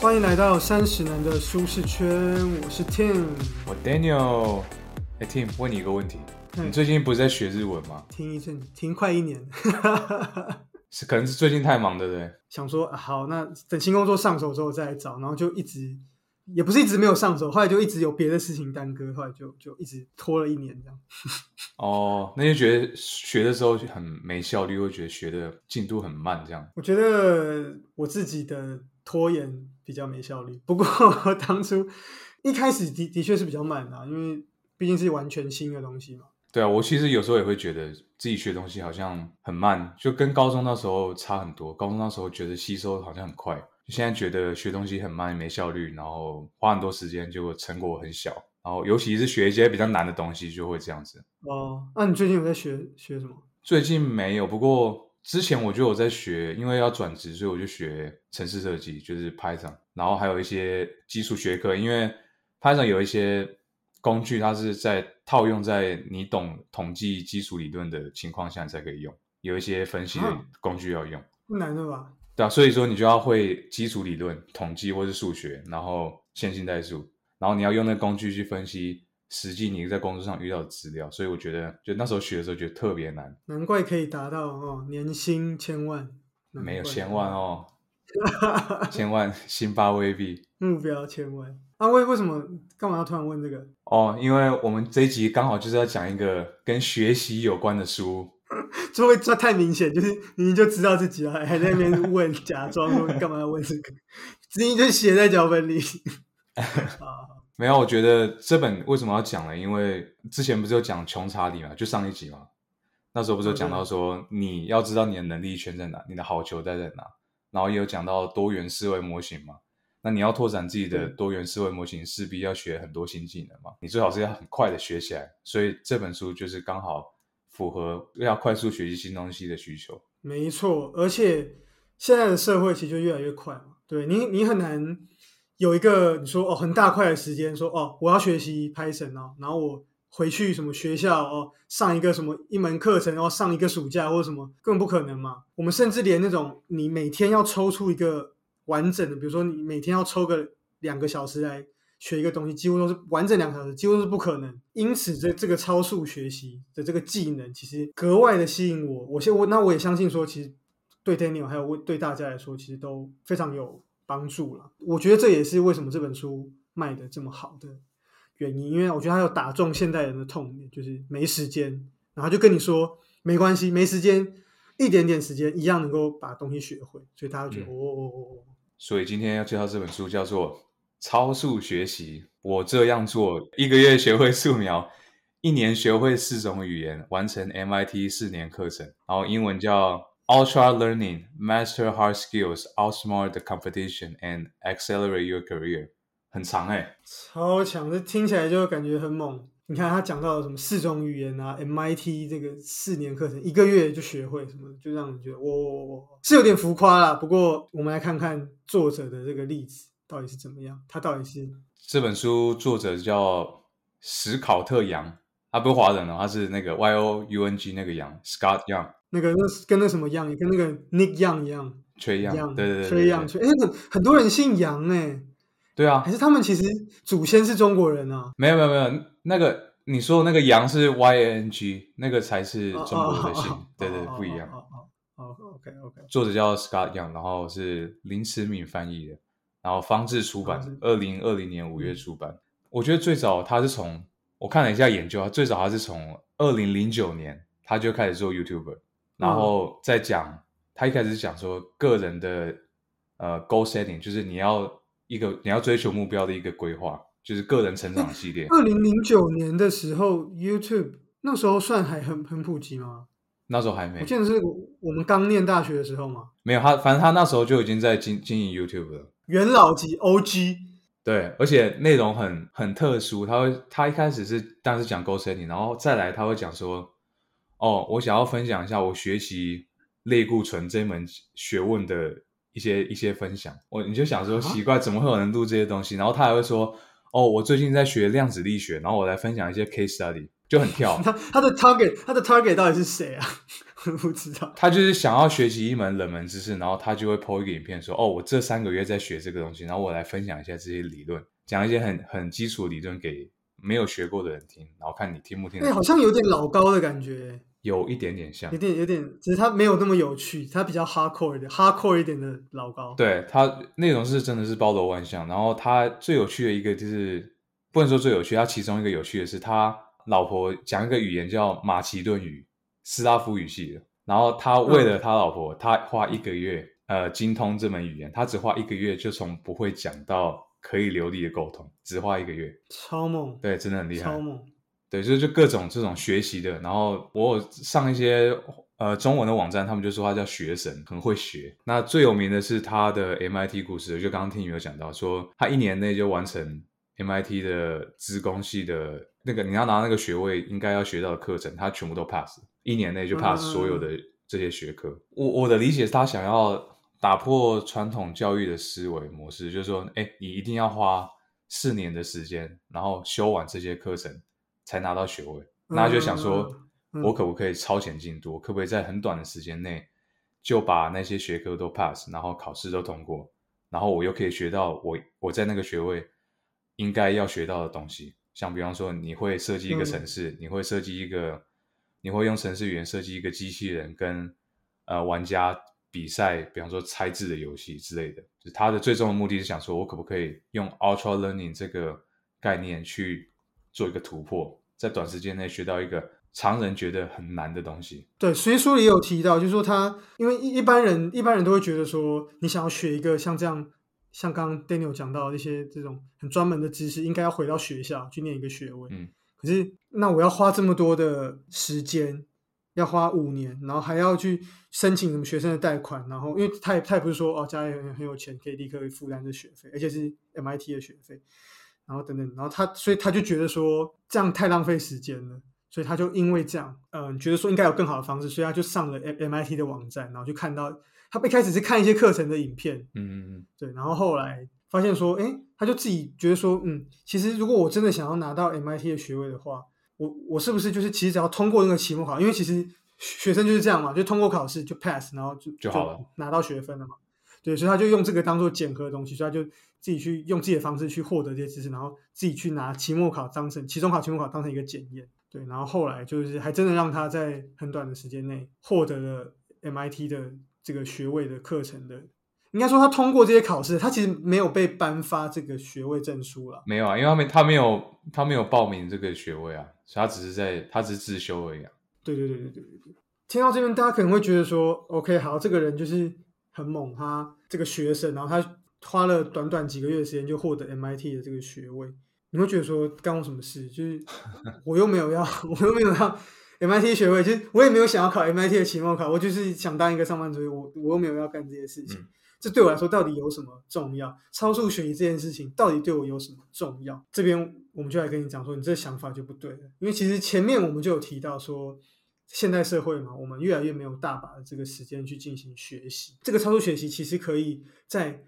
欢迎来到三十男的舒适圈，我是 Tim。我 Daniel，哎，Tim，问你一个问题，嗯你最近不是在学日文吗？停一阵，停快一年，是可能是最近太忙，对不对？想说、啊好，那等新工作上手之后再来找，然后就一直也不是一直没有上手，后来就一直有别的事情耽搁，后来就就一直拖了一年这样。哦，那就觉得学的时候就很没效率，会觉得学的进度很慢，这样。我觉得我自己的拖延比较没效率，不过 当初一开始的的确是比较慢啊，因为毕竟是完全新的东西嘛。对啊，我其实有时候也会觉得自己学东西好像很慢，就跟高中那时候差很多。高中那时候觉得吸收好像很快，现在觉得学东西很慢，没效率，然后花很多时间，结果成果很小。然后尤其是学一些比较难的东西，就会这样子。哦，那、你最近有在学学什么？最近没有，不过之前我就有在学，因为要转职，所以我就学城市设计，就是 Python，然后还有一些基础学科，因为 Python 有一些工具，它是在套用在你懂统计基础理论的情况下才可以用，有一些分析的啊。工具要用，不难的吧？对啊，所以说你就要会基础理论、统计或是数学，然后线性代数，然后你要用那工具去分析实际你在工作上遇到的资料，所以我觉得就那时候学的时候觉得特别难。难怪可以达到哦，年薪千万，没有千万哦，千万辛巴威币目标千万啊！为为什么干嘛要突然问这个？哦，因为我们这一集刚好就是要讲一个跟学习有关的书，这会这太明显？就是明明就知道自己了，还还在那边问，假装说干嘛要问这个？直接就写在脚本里。啊，没有，我觉得这本为什么要讲呢？因为之前不是有讲穷查理嘛，就上一集嘛，那时候不是有讲到说你要知道你的能力圈在哪，你的好球在在哪，然后也有讲到多元思维模型嘛。那你要拓展自己的多元思维模型，势必要学很多新技能嘛。你最好是要很快的学起来，所以这本书就是刚好符合要快速学习新东西的需求。没错，而且现在的社会其实就越来越快嘛。对你，你很难有一个你说哦很大块的时间说哦我要学习 Python 哦，然后我回去什么学校哦上一个什么一门课程，然后上一个暑假或者什么，根本不可能嘛。我们甚至连那种你每天要抽出一个完整的，比如说你每天要抽个两个小时来学一个东西，几乎都是完整两个小时，几乎是不可能。因此，这这个超速学习的这个技能，其实格外的吸引我。我现我那我也相信说，其实对 Daniel 还有对大家来说，其实都非常有帮助了。我觉得这也是为什么这本书卖的这么好的原因，因为我觉得它有打中现代人的痛点，就是没时间，然后就跟你说没关系，没时间，一点点时间一样能够把东西学会，所以大家觉得、嗯哦哦哦哦。所以今天要介绍这本书叫做《超速学习》，我这样做，一个月学会素描，一年学会四种语言，完成 MIT 四年课程，然后英文叫 Ultra Learning Master Hard Skills Outsmart the Competition and Accelerate Your Career，很长哎、超强，这听起来就感觉很猛。你看他讲到了什么四种语言啊，MIT 这个四年课程，一个月就学会什么，就让你觉得哇哇哇，是有点浮夸啦。不过我们来看看作者的这个例子到底是怎么样，他到底是这本书作者叫史考特·杨，他不是华人哦，他是那个 Y O U N G 那个杨，Scott Young，那个那跟那什么样，跟那个 Nick Young 一样，崔杨，样，对对对崔样，对对崔，哎，很很多人姓杨哎，对啊还，是他们其实祖先是中国人啊？没有没有没有，那个你说的那个羊是 Y A N G，那个才是中国的姓，对对，不一样。哦哦哦，OK OK，作者叫 Scott Young，然后是林慈敏翻译的，然后方志出版二零二零年五月嗯出版。我觉得最早他是从我看了一下研究，他最早他是从二零零九年他就开始做 YouTuber，然后再讲他一开始讲说个人的呃 goal setting，就是你要一个你要追求目标的一个规划，就是个人成长系列。二零零九年的时候，YouTube 那时候算还很很普及吗？那时候还没我记得是我我们刚念大学的时候嘛，没有他，反正他那时候就已经在经经营 YouTube 了。元老级 OG，对，而且内容很很特殊。他会，他一开始是当然是讲 goal setting，然后再来他会讲说，哦，我想要分享一下我学习类固醇这门学问的一些一些分享。我你就想说啊奇怪，怎么会有人录这些东西？然后他还会说，哦，我最近在学量子力学，然后我来分享一些 case study，就很跳。他他的 target 他的 target 到底是谁啊？不知道。他就是想要学习一门冷门知识，然后他就会 po 一个影片说：“哦，我这三个月在学这个东西，然后我来分享一下这些理论，讲一些很很基础的理论给没有学过的人听，然后看你听不听哎、好像有点老高的感觉，有一点点像有。点有点，只是他没有那么有趣，他比较 hardcore 一点，hardcore 一点的老高。对他内容是真的是包罗万象，然后他最有趣的一个就是不能说最有趣，他其中一个有趣的是他老婆讲一个语言叫马其顿语，斯拉夫语系的，然后他为了他老婆，他花一个月呃精通这门语言，他只花一个月就从不会讲到可以流利的沟通，只花一个月，超猛，对，真的很厉害超。猛。对，就是就各种这种学习的，然后我有上一些呃中文的网站，他们就说他叫学神，很会学。那最有名的是他的 MIT 故事，就刚刚听你有讲到，说他一年内就完成 MIT 的资工系的那个你要拿那个学位应该要学到的课程，他全部都 pass，一年内就 pass 嗯所有的这些学科。我我的理解是他想要打破传统教育的思维模式，就是说，哎，你一定要花四年的时间，然后修完这些课程。才拿到学位，那他就想说，我可不可以超前进度？可不可以在很短的时间内就把那些学科都 pass，然后考试都通过，然后我又可以学到我我在那个学位应该要学到的东西？像比方说，你会设计一个城市，你会设计一个，你会用程式语言设计一个机器人跟呃玩家比赛，比方说猜字的游戏之类的。就是他的最终的目的是想说，我可不可以用 ultra learning 这个概念去做一个突破？在短时间内学到一个常人觉得很难的东西。对，所以书里也有提到，就是说他，因为一一般人一般人都会觉得说，你想要学一个像这样，像刚刚 Daniel 讲到的一些这种很专门的知识，应该要回到学校去念一个学位。嗯，可是那我要花这么多的时间，要花五年，然后还要去申请什么学生的贷款，然后因为他也他也不是说哦家里很很有钱可以立刻负担这学费，而且是 MIT 的学费。然后等等，然后他，所以他就觉得说这样太浪费时间了，所以他就因为这样，嗯、觉得说应该有更好的方式，所以他就上了 M MIT 的网站，然后就看到他一开始是看一些课程的影片，嗯嗯嗯，对，然后后来发现说，哎，他就自己觉得说，嗯，其实如果我真的想要拿到 MIT 的学位的话，我我是不是就是其实只要通过那个期末考，因为其实学生就是这样嘛，就通过考试就 pass，然后就就好了，拿到学分了嘛。对，所以他就用这个当做检核的东西，所以他就自己去用自己的方式去获得这些知识，然后自己去拿期末考当成期中考、期末考当成一个检验。对，然后后来就是还真的让他在很短的时间内获得了 MIT 的这个学位的课程的。应该说他通过这些考试，他其实没有被颁发这个学位证书了。没有啊，因为他没他没有他没有报名这个学位啊，所以他只是在他只是自修而已啊。对对对对对对对。听到这边，大家可能会觉得说，OK，好，这个人就是很猛，他这个学生，然后他花了短短几个月的时间就获得 MIT 的这个学位，你会觉得说干我什么事？就是 我又没有要，我又没有要 MIT 学位，就是我也没有想要考 MIT 的期末考，我就是想当一个上班族，我我又没有要干这些事情。嗯这对我来说到底有什么重要？超速学习这件事情到底对我有什么重要？这边我们就来跟你讲说，你这想法就不对了。因为其实前面我们就有提到说，现代社会嘛，我们越来越没有大把的这个时间去进行学习。这个超速学习其实可以在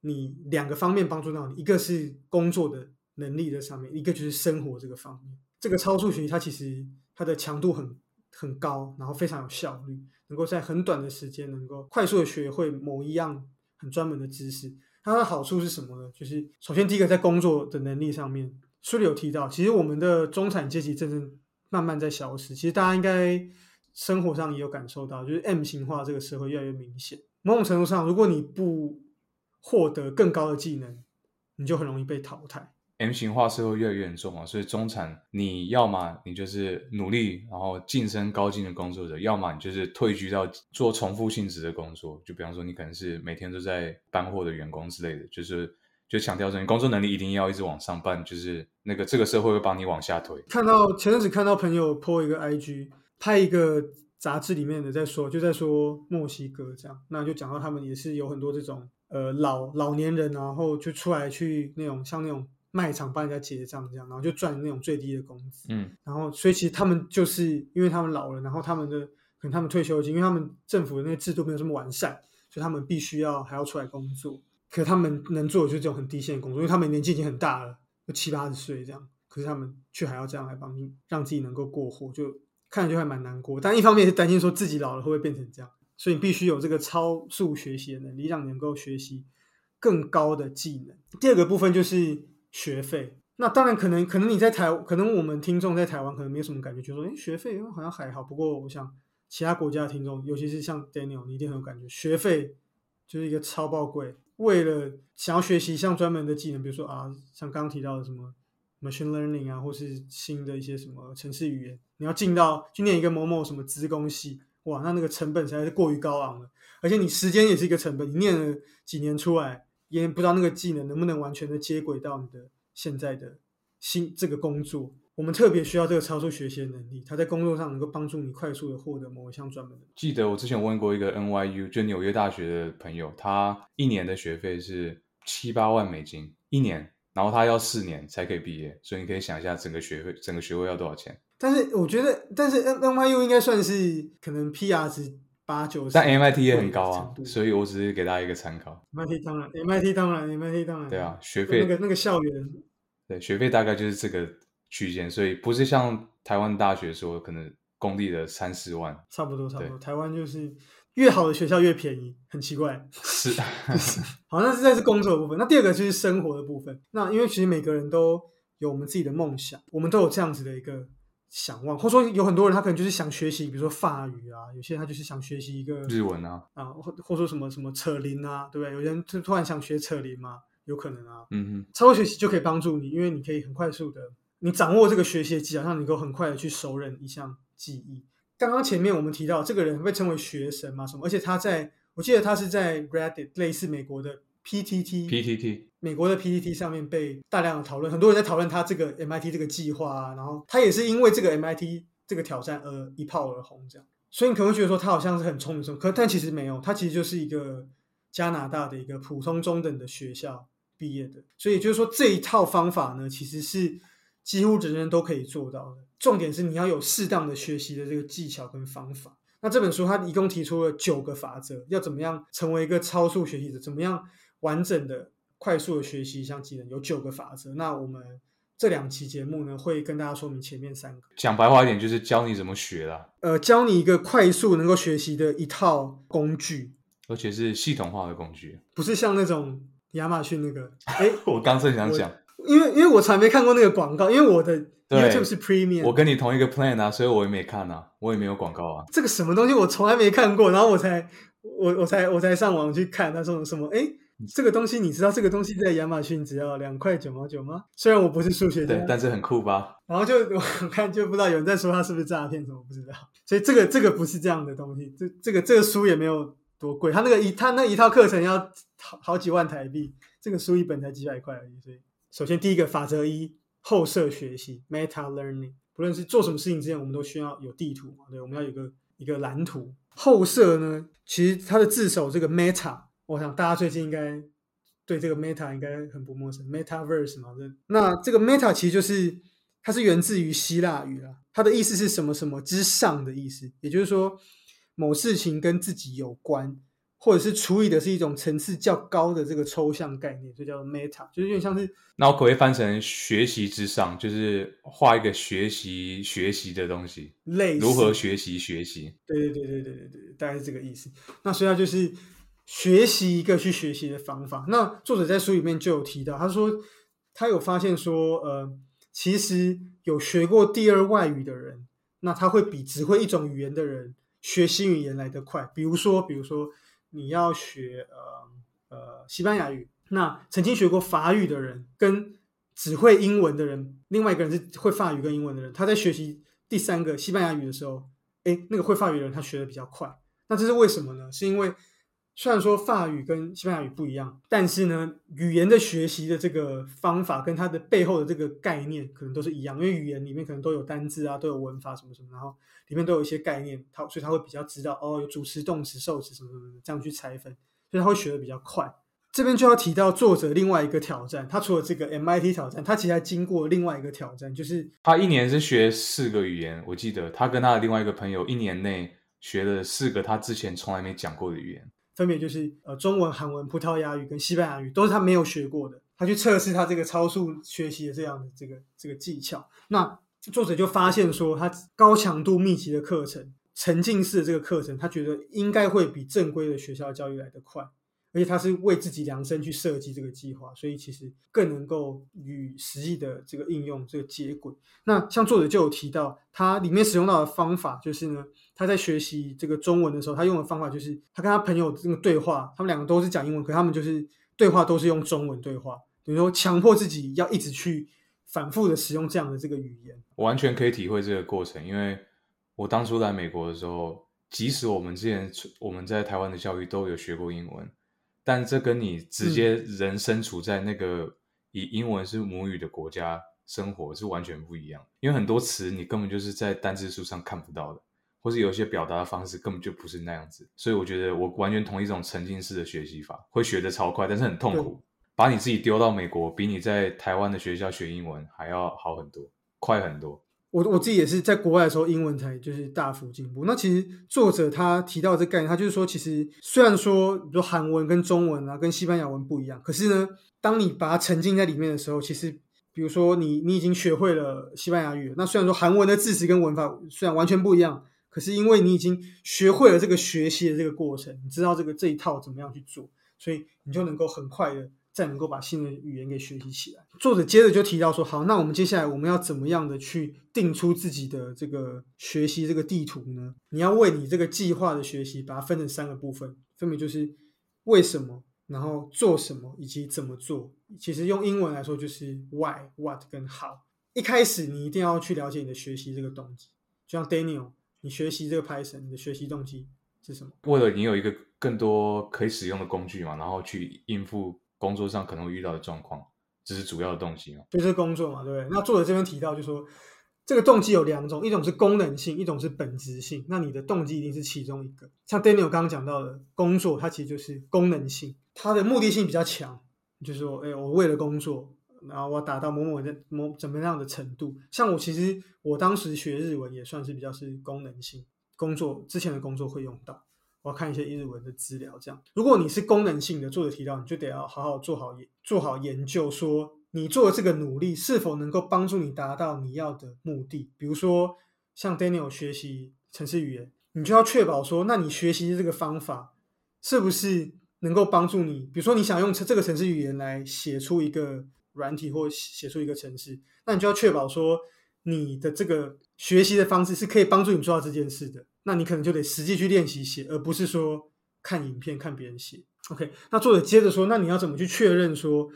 你两个方面帮助到你，一个是工作的能力的上面，一个就是生活这个方面。这个超速学习它其实它的强度很很高，然后非常有效率，能够在很短的时间能够快速的学会某一样很专门的知识。它的好处是什么呢？就是首先第一个在工作的能力上面，书里有提到，其实我们的中产阶级正正慢慢在消失。其实大家应该生活上也有感受到，就是 M 型化这个社会越来越明显。某种程度上，如果你不获得更高的技能，你就很容易被淘汰。M 型化社会越来越严重嘛，所以中产你要么你就是努力，然后晋升高进的工作者，要么你就是退居到做重复性质的工作。就比方说，你可能是每天都在搬货的员工之类的，就是就强调说你工作能力一定要一直往上办，就是那个这个社会会帮你往下推。看到前阵子看到朋友 po 一个 IG，拍一个杂志里面的在说，就在说墨西哥这样，那就讲到他们也是有很多这种呃老老年人，然后就出来去那种像那种卖场帮人家结账这样，然后就赚那种最低的工资，嗯然后所以其实他们就是因为他们老了，然后他们的可能他们退休金，因为他们政府的那个制度没有这么完善，所以他们必须要还要出来工作。可他们能做的就是这种很低线的工作，因为他们年纪已经很大了，就七八十岁这样，可是他们却还要这样来帮助让自己能够过活，就看着就还蛮难过。但一方面是担心说自己老了会不会变成这样，所以你必须有这个超速学习的能力，让你能够学习更高的技能。第二个部分就是学费。那当然可能可能你在台，可能我们听众在台湾可能没有什么感觉，就说哎学费好像还好。不过我想其他国家的听众，尤其是像 Daniel，你一定很有感觉，学费就是一个超爆贵。为了想要学习像专门的技能，比如说啊，像刚刚提到的什么 machine learning 啊，或是新的一些什么程式语言，你要进到去念一个某某什么资工系，哇，那那个成本实在是过于高昂了，而且你时间也是一个成本，你念了几年出来，也不知道那个技能能不能完全的接轨到你的现在的新这个工作。我们特别需要这个超速学习的能力，它在工作上能够帮助你快速的获得某一项专门的。记得我之前问过一个 NYU 就纽约大学的朋友，他一年的学费是七八万美金一年，然后他要四年才可以毕业，所以你可以想一下整个学费整个学位要多少钱。但是我觉得，但是 N NYU 应该算是可能 PR 值八九，但 MIT 也很高啊，所以我只是给大家一个参考。MIT 当然，MIT 当然，MIT 当然，对啊，学费那个那个校园，对学费大概就是这个。区间，所以不是像台湾大学说可能公立的三四万，差不多差不多。台湾就是越好的学校越便宜，很奇怪。是，好，那是在是工作的部分。那第二个就是生活的部分。那因为其实每个人都有我们自己的梦想，我们都有这样子的一个想望，或者说有很多人他可能就是想学习，比如说法语啊，有些人他就是想学习一个日文啊，啊，或或说什么什么扯铃啊，对不对？有人突突然想学扯铃嘛，有可能啊。嗯哼，超学习就可以帮助你，因为你可以很快速的。你掌握这个学习的技巧，让你能够很快的去熟认一项技艺。刚刚前面我们提到，这个人被称为学神嘛？什么？而且他在我记得他是在 Reddit 类似美国的 PTT，PTT 美国的 PTT 上面被大量的讨论，很多人在讨论他这个 MIT 这个计划啊。然后他也是因为这个 MIT 这个挑战而一炮而红，这样。所以你可能会觉得说他好像是很聪明，什么？可但其实没有，他其实就是一个加拿大的一个普通中等的学校毕业的。所以就是说这一套方法呢，其实是。几乎人人都可以做到的。重点是你要有适当的学习的这个技巧跟方法。那这本书它一共提出了九个法则，要怎么样成为一个超速学习者？怎么样完整的、快速的学习一项技能？有九个法则。那我们这两期节目呢，会跟大家说明前面三个。讲白话一点，就是教你怎么学啦。呃，教你一个快速能够学习的一套工具，而且是系统化的工具，不是像那种亚马逊那个。哎，我刚正想讲。因为因为我从来没看过那个广告，因为我的 YouTube 是 Premium，我跟你同一个 Plan 啊，所以我也没看啊，我也没有广告啊。这个什么东西我从来没看过，然后我才我我才我才上网去看，他说什么？哎，这个东西你知道这个东西在亚马逊只要两块九毛九吗？虽然我不是数学家，但是很酷吧？然后就 我看就不知道有人在说他是不是诈骗，什么不知道。所以这个这个不是这样的东西，这这个这个书也没有多贵，他那个一他那一套课程要好好几万台币，这个书一本才几百块而已，所以。首先，第一个法则一，后设学习 （meta learning）。不论是做什么事情之前，我们都需要有地图嘛？对，我们要有个一个蓝图。后设呢，其实它的字首这个 meta，我想大家最近应该对这个 meta 应该很不陌生，metaverse 嘛。那这个 meta 其实就是它是源自于希腊语啦，它的意思是什么什么之上的意思，也就是说某事情跟自己有关。或者是处理的是一种层次较高的这个抽象概念，就叫做 meta，就是有点像是。那我可不可以翻成学习之上，就是画一个学习学习的东西，类如何学习学习？对对对对对对对，大概是这个意思。那所以它就是学习一个去学习的方法。那作者在书里面就有提到，他说他有发现说，呃，其实有学过第二外语的人，那他会比只会一种语言的人学新语言来得快。比如说，比如说。你要学呃呃西班牙语，那曾经学过法语的人跟只会英文的人，另外一个人是会法语跟英文的人，他在学习第三个西班牙语的时候，哎，那个会法语的人他学的比较快。那这是为什么呢？是因为虽然说法语跟西班牙语不一样，但是呢，语言的学习的这个方法跟它的背后的这个概念可能都是一样，因为语言里面可能都有单字啊，都有文法什么什么，然后。里面都有一些概念，他所以他会比较知道哦，有主词、动词、受词什么什么这样去拆分，所以他会学的比较快。这边就要提到作者另外一个挑战，他除了这个 MIT 挑战，他其实还经过另外一个挑战，就是他一年是学四个语言。我记得他跟他的另外一个朋友一年内学了四个他之前从来没讲过的语言，分别就是呃中文、韩文、葡萄牙语跟西班牙语，都是他没有学过的。他去测试他这个超速学习的这样的这个这个技巧。那作者就发现说，他高强度密集的课程、沉浸式的这个课程，他觉得应该会比正规的学校教育来得快。而且他是为自己量身去设计这个计划，所以其实更能够与实际的这个应用这个接轨。那像作者就有提到，他里面使用到的方法就是呢，他在学习这个中文的时候，他用的方法就是他跟他朋友这个对话，他们两个都是讲英文，可他们就是对话都是用中文对话，等于说强迫自己要一直去反复的使用这样的这个语言。我完全可以体会这个过程，因为我当初来美国的时候，即使我们之前我们在台湾的教育都有学过英文。但这跟你直接人身处在那个以英文是母语的国家生活是完全不一样，因为很多词你根本就是在单字书上看不到的，或是有一些表达的方式根本就不是那样子。所以我觉得我完全同意这种沉浸式的学习法，会学得超快，但是很痛苦。把你自己丢到美国，比你在台湾的学校学英文还要好很多，快很多。我我自己也是在国外的时候，英文才就是大幅进步。那其实作者他提到这概念，他就是说，其实虽然说，比如韩文跟中文啊，跟西班牙文不一样，可是呢，当你把它沉浸在里面的时候，其实，比如说你你已经学会了西班牙语，那虽然说韩文的字词跟文法虽然完全不一样，可是因为你已经学会了这个学习的这个过程，你知道这个这一套怎么样去做，所以你就能够很快的。再能够把新的语言给学习起来。作者接着就提到说：“好，那我们接下来我们要怎么样的去定出自己的这个学习这个地图呢？你要为你这个计划的学习把它分成三个部分，分别就是为什么，然后做什么，以及怎么做。其实用英文来说就是 why、what 跟 how。一开始你一定要去了解你的学习这个动机，就像 Daniel，你学习这个 Python，你的学习动机是什么？为了你有一个更多可以使用的工具嘛，然后去应付。”工作上可能会遇到的状况，这是主要的动机嘛？就是工作嘛，对不对？那作者这边提到，就说这个动机有两种，一种是功能性，一种是本质性。那你的动机一定是其中一个。像 Daniel 刚刚讲到的工作，它其实就是功能性，它的目的性比较强，就是说，哎，我为了工作，然后我要达到某某的某怎么样的程度。像我其实我当时学日文也算是比较是功能性工作，之前的工作会用到。我要看一些日文的资料，这样。如果你是功能性的，作者提到，你就得要好好做好研做好研究，说你做的这个努力是否能够帮助你达到你要的目的。比如说，像 Daniel 学习城市语言，你就要确保说，那你学习的这个方法是不是能够帮助你？比如说，你想用这个城市语言来写出一个软体或写出一个城市，那你就要确保说，你的这个学习的方式是可以帮助你做到这件事的。那你可能就得实际去练习写，而不是说看影片看别人写。OK，那作者接着说，那你要怎么去确认说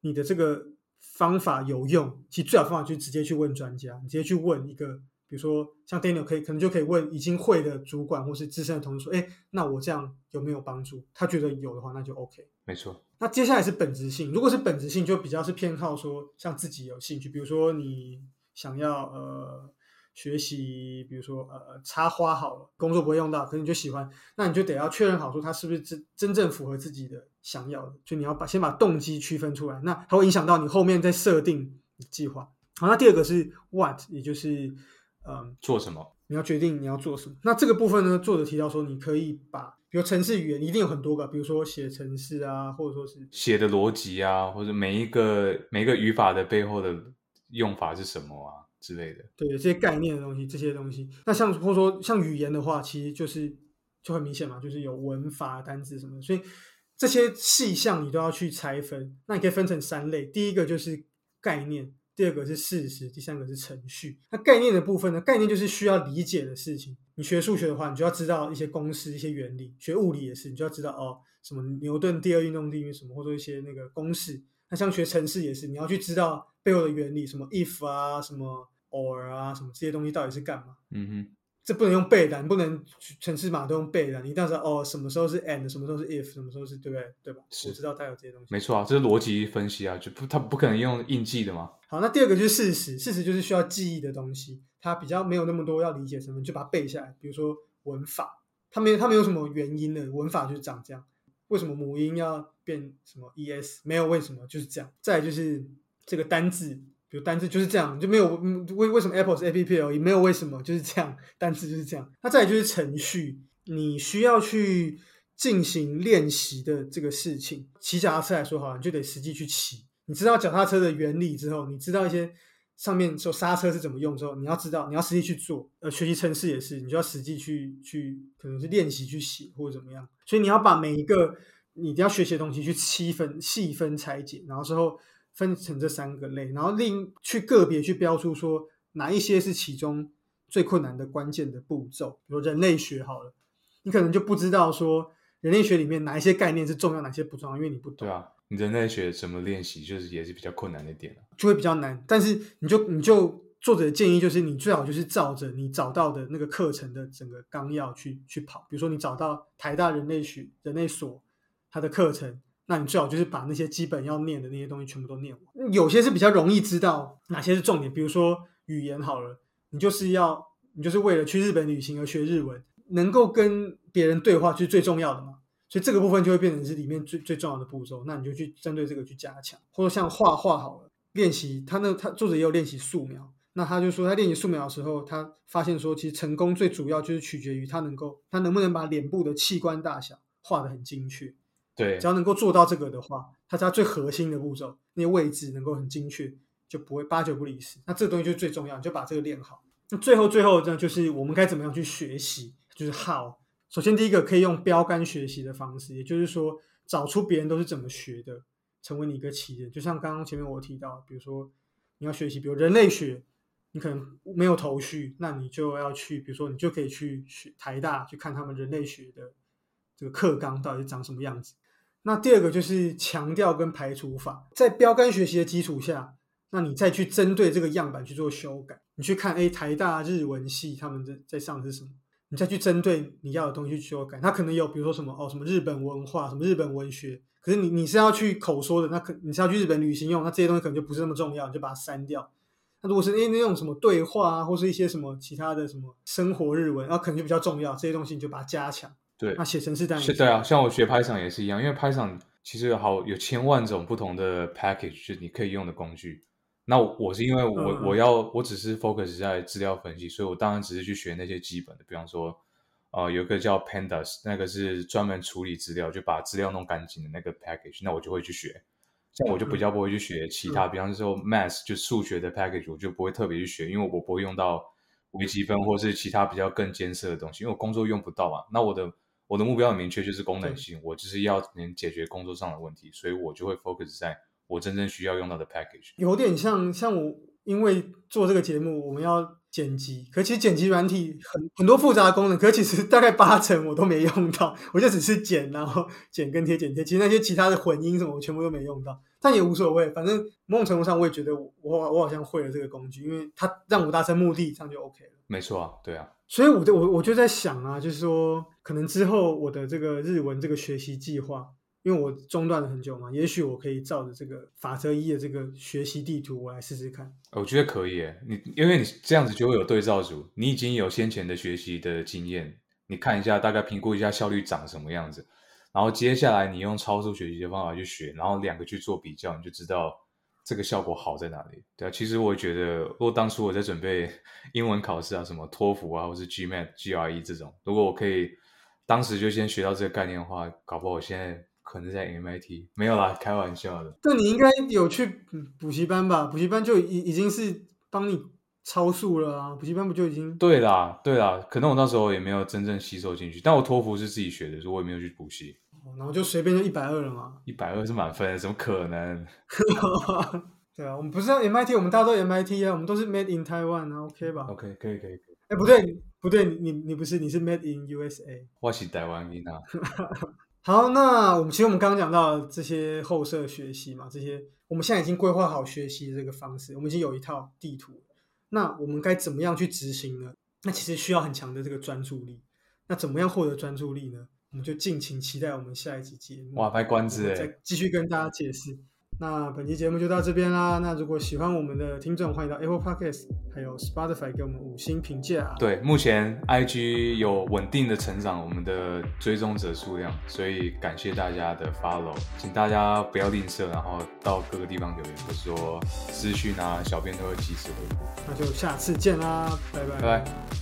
你的这个方法有用？其实最好方法就是直接去问专家，你直接去问一个，比如说像 Daniel 可以可能就可以问已经会的主管或是资深的同事说，哎，那我这样有没有帮助？他觉得有的话，那就 OK。没错。那接下来是本质性，如果是本质性，就比较是偏好说像自己有兴趣，比如说你想要呃。学习，比如说呃插花好了，工作不会用到，可是你就喜欢，那你就得要确认好说它是不是真真正符合自己的想要的，就你要把先把动机区分出来，那它会影响到你后面再设定计划。好，那第二个是 what，也就是嗯做什么，你要决定你要做什么。那这个部分呢，作者提到说，你可以把比如程式语言一定有很多个，比如说写程式啊，或者说是写的逻辑啊，或者每一个每一个语法的背后的用法是什么啊。之类的，对这些概念的东西，这些东西，那像或者说像语言的话，其实就是就很明显嘛，就是有文法、单字什么的，所以这些细项你都要去拆分。那你可以分成三类，第一个就是概念，第二个是事实，第三个是程序。那概念的部分呢，概念就是需要理解的事情。你学数学的话，你就要知道一些公式、一些原理；学物理也是，你就要知道哦，什么牛顿第二运动定律什么，或者一些那个公式。那像学程式也是，你要去知道背后的原理，什么 if 啊，什么 or 啊，什么这些东西到底是干嘛？嗯哼，这不能用背的，你不能程式码都用背的，你一定要知道哦，什么时候是 and，什么时候是 if，什么时候是对不对？对吧？是，我知道它有这些东西。没错啊，这是逻辑分析啊，就不，它不可能用印记的嘛。好，那第二个就是事实，事实就是需要记忆的东西，它比较没有那么多要理解什么，就把它背下来。比如说文法，它没有，它没有什么原因的，文法就是长这样。为什么母音要变什么 es？没有为什么，就是这样。再就是这个单字，比如单字就是这样，就没有为为什么 Apple 是 A P P 而已，没有为什么，就是这样。单字就是这样。那再来就是程序，你需要去进行练习的这个事情。骑脚踏车来说，好，你就得实际去骑。你知道脚踏车的原理之后，你知道一些上面说刹车是怎么用之后，你要知道，你要实际去做。呃，学习程式也是，你就要实际去去，可能是练习去写或者怎么样。所以你要把每一个你一定要学习的东西去细分、细分拆解，然后之后分成这三个类，然后另去个别去标出说哪一些是其中最困难的关键的步骤。比如人类学好了，你可能就不知道说人类学里面哪一些概念是重要，哪些不重要，因为你不懂。对啊，你人类学怎么练习，就是也是比较困难的点就会比较难。但是你就你就作者的建议就是，你最好就是照着你找到的那个课程的整个纲要去去跑。比如说你找到台大人类学人类所它的课程，那你最好就是把那些基本要念的那些东西全部都念完。有些是比较容易知道哪些是重点，比如说语言好了，你就是要你就是为了去日本旅行而学日文，能够跟别人对话就是最重要的嘛。所以这个部分就会变成是里面最最重要的步骤，那你就去针对这个去加强，或者像画画好了，练习他那他作者也有练习素描，那他就说他练习素描的时候，他发现说其实成功最主要就是取决于他能够他能不能把脸部的器官大小画得很精确，对，只要能够做到这个的话，它是最核心的步骤，那些位置能够很精确，就不会八九不离十。那这个东西就是最重要，就把这个练好。那最后最后呢，就是我们该怎么样去学习，就是 how。首先，第一个可以用标杆学习的方式，也就是说，找出别人都是怎么学的，成为你一个起点。就像刚刚前面我提到，比如说你要学习，比如人类学，你可能没有头绪，那你就要去，比如说你就可以去学台大去看他们人类学的这个课纲到底是长什么样子。那第二个就是强调跟排除法，在标杆学习的基础下，那你再去针对这个样板去做修改。你去看，哎，台大日文系他们在在上的是什么？你再去针对你要的东西去修改，它可能有，比如说什么哦，什么日本文化，什么日本文学，可是你你是要去口说的，那可你是要去日本旅行用，那这些东西可能就不是那么重要，你就把它删掉。那如果是诶那种什么对话啊，或是一些什么其他的什么生活日文，那可能就比较重要，这些东西你就把它加强。对，那写程式单是，对啊，像我学 Python 也是一样，因为 Python 其实有好有千万种不同的 package，就是你可以用的工具。那我是因为我我要我只是 focus 在资料分析，所以我当然只是去学那些基本的，比方说。呃，有个叫 Pandas，那个是专门处理资料，就把资料弄干净的那个 package，那我就会去学。像我就比较不会去学其他，比方说 Math 就数学的 package，我就不会特别去学，因为我不会用到微积分或是其他比较更艰涩的东西，因为我工作用不到嘛。那我的我的目标很明确，就是功能性，我就是要能解决工作上的问题，所以我就会 focus 在我真正需要用到的 package。有点像像我，因为做这个节目，我们要。剪辑，可其实剪辑软体很很多复杂的功能，可其实大概八成我都没用到，我就只是剪，然后剪跟贴剪贴，其实那些其他的混音什么我全部都没用到，但也无所谓，反正某种程度上我也觉得我我好像会了这个工具，因为它让我达成目的，这样就 OK 了。没错啊，对啊，所以我就我我就在想啊，就是说可能之后我的这个日文这个学习计划。因为我中断了很久嘛，也许我可以照着这个法则一的这个学习地图，我来试试看。我觉得可以诶，你因为你这样子就会有对照组，你已经有先前的学习的经验，你看一下，大概评估一下效率长什么样子，然后接下来你用超速学习的方法去学，然后两个去做比较，你就知道这个效果好在哪里。对啊，其实我觉得，如果当初我在准备 英文考试啊，什么托福啊，或是 GMAT、GRE 这种，如果我可以当时就先学到这个概念的话，搞不好我现在。可能在 MIT 没有啦，开玩笑的。那你应该有去补习班吧？补习班就已已经是帮你超速了啊！补习班不就已经？对啦，对啦，可能我那时候也没有真正吸收进去。但我托福是自己学的，所以我也没有去补习。然后就随便就一百二了嘛？一百二是满分，怎么可能？对啊，我们不是 MIT，我们大家都 MIT 啊，我们都是 Made in Taiwan 啊，OK 吧？OK，可以，可以，可以。哎，不对，不对，你你不是，你是 Made in USA。我是台湾人啊。好，那我们其实我们刚刚讲到这些后设学习嘛，这些我们现在已经规划好学习这个方式，我们已经有一套地图。那我们该怎么样去执行呢？那其实需要很强的这个专注力。那怎么样获得专注力呢？我们就敬请期待我们下一集节目。哇，卖关子再继续跟大家解释。那本期节目就到这边啦。那如果喜欢我们的听众，欢迎到 Apple Podcast 还有 Spotify 给我们五星评价。对，目前 IG 有稳定的成长，我们的追踪者数量，所以感谢大家的 follow，请大家不要吝啬，然后到各个地方留言，或者说私讯啊，小编都会及时回复。那就下次见啦，拜拜。拜拜。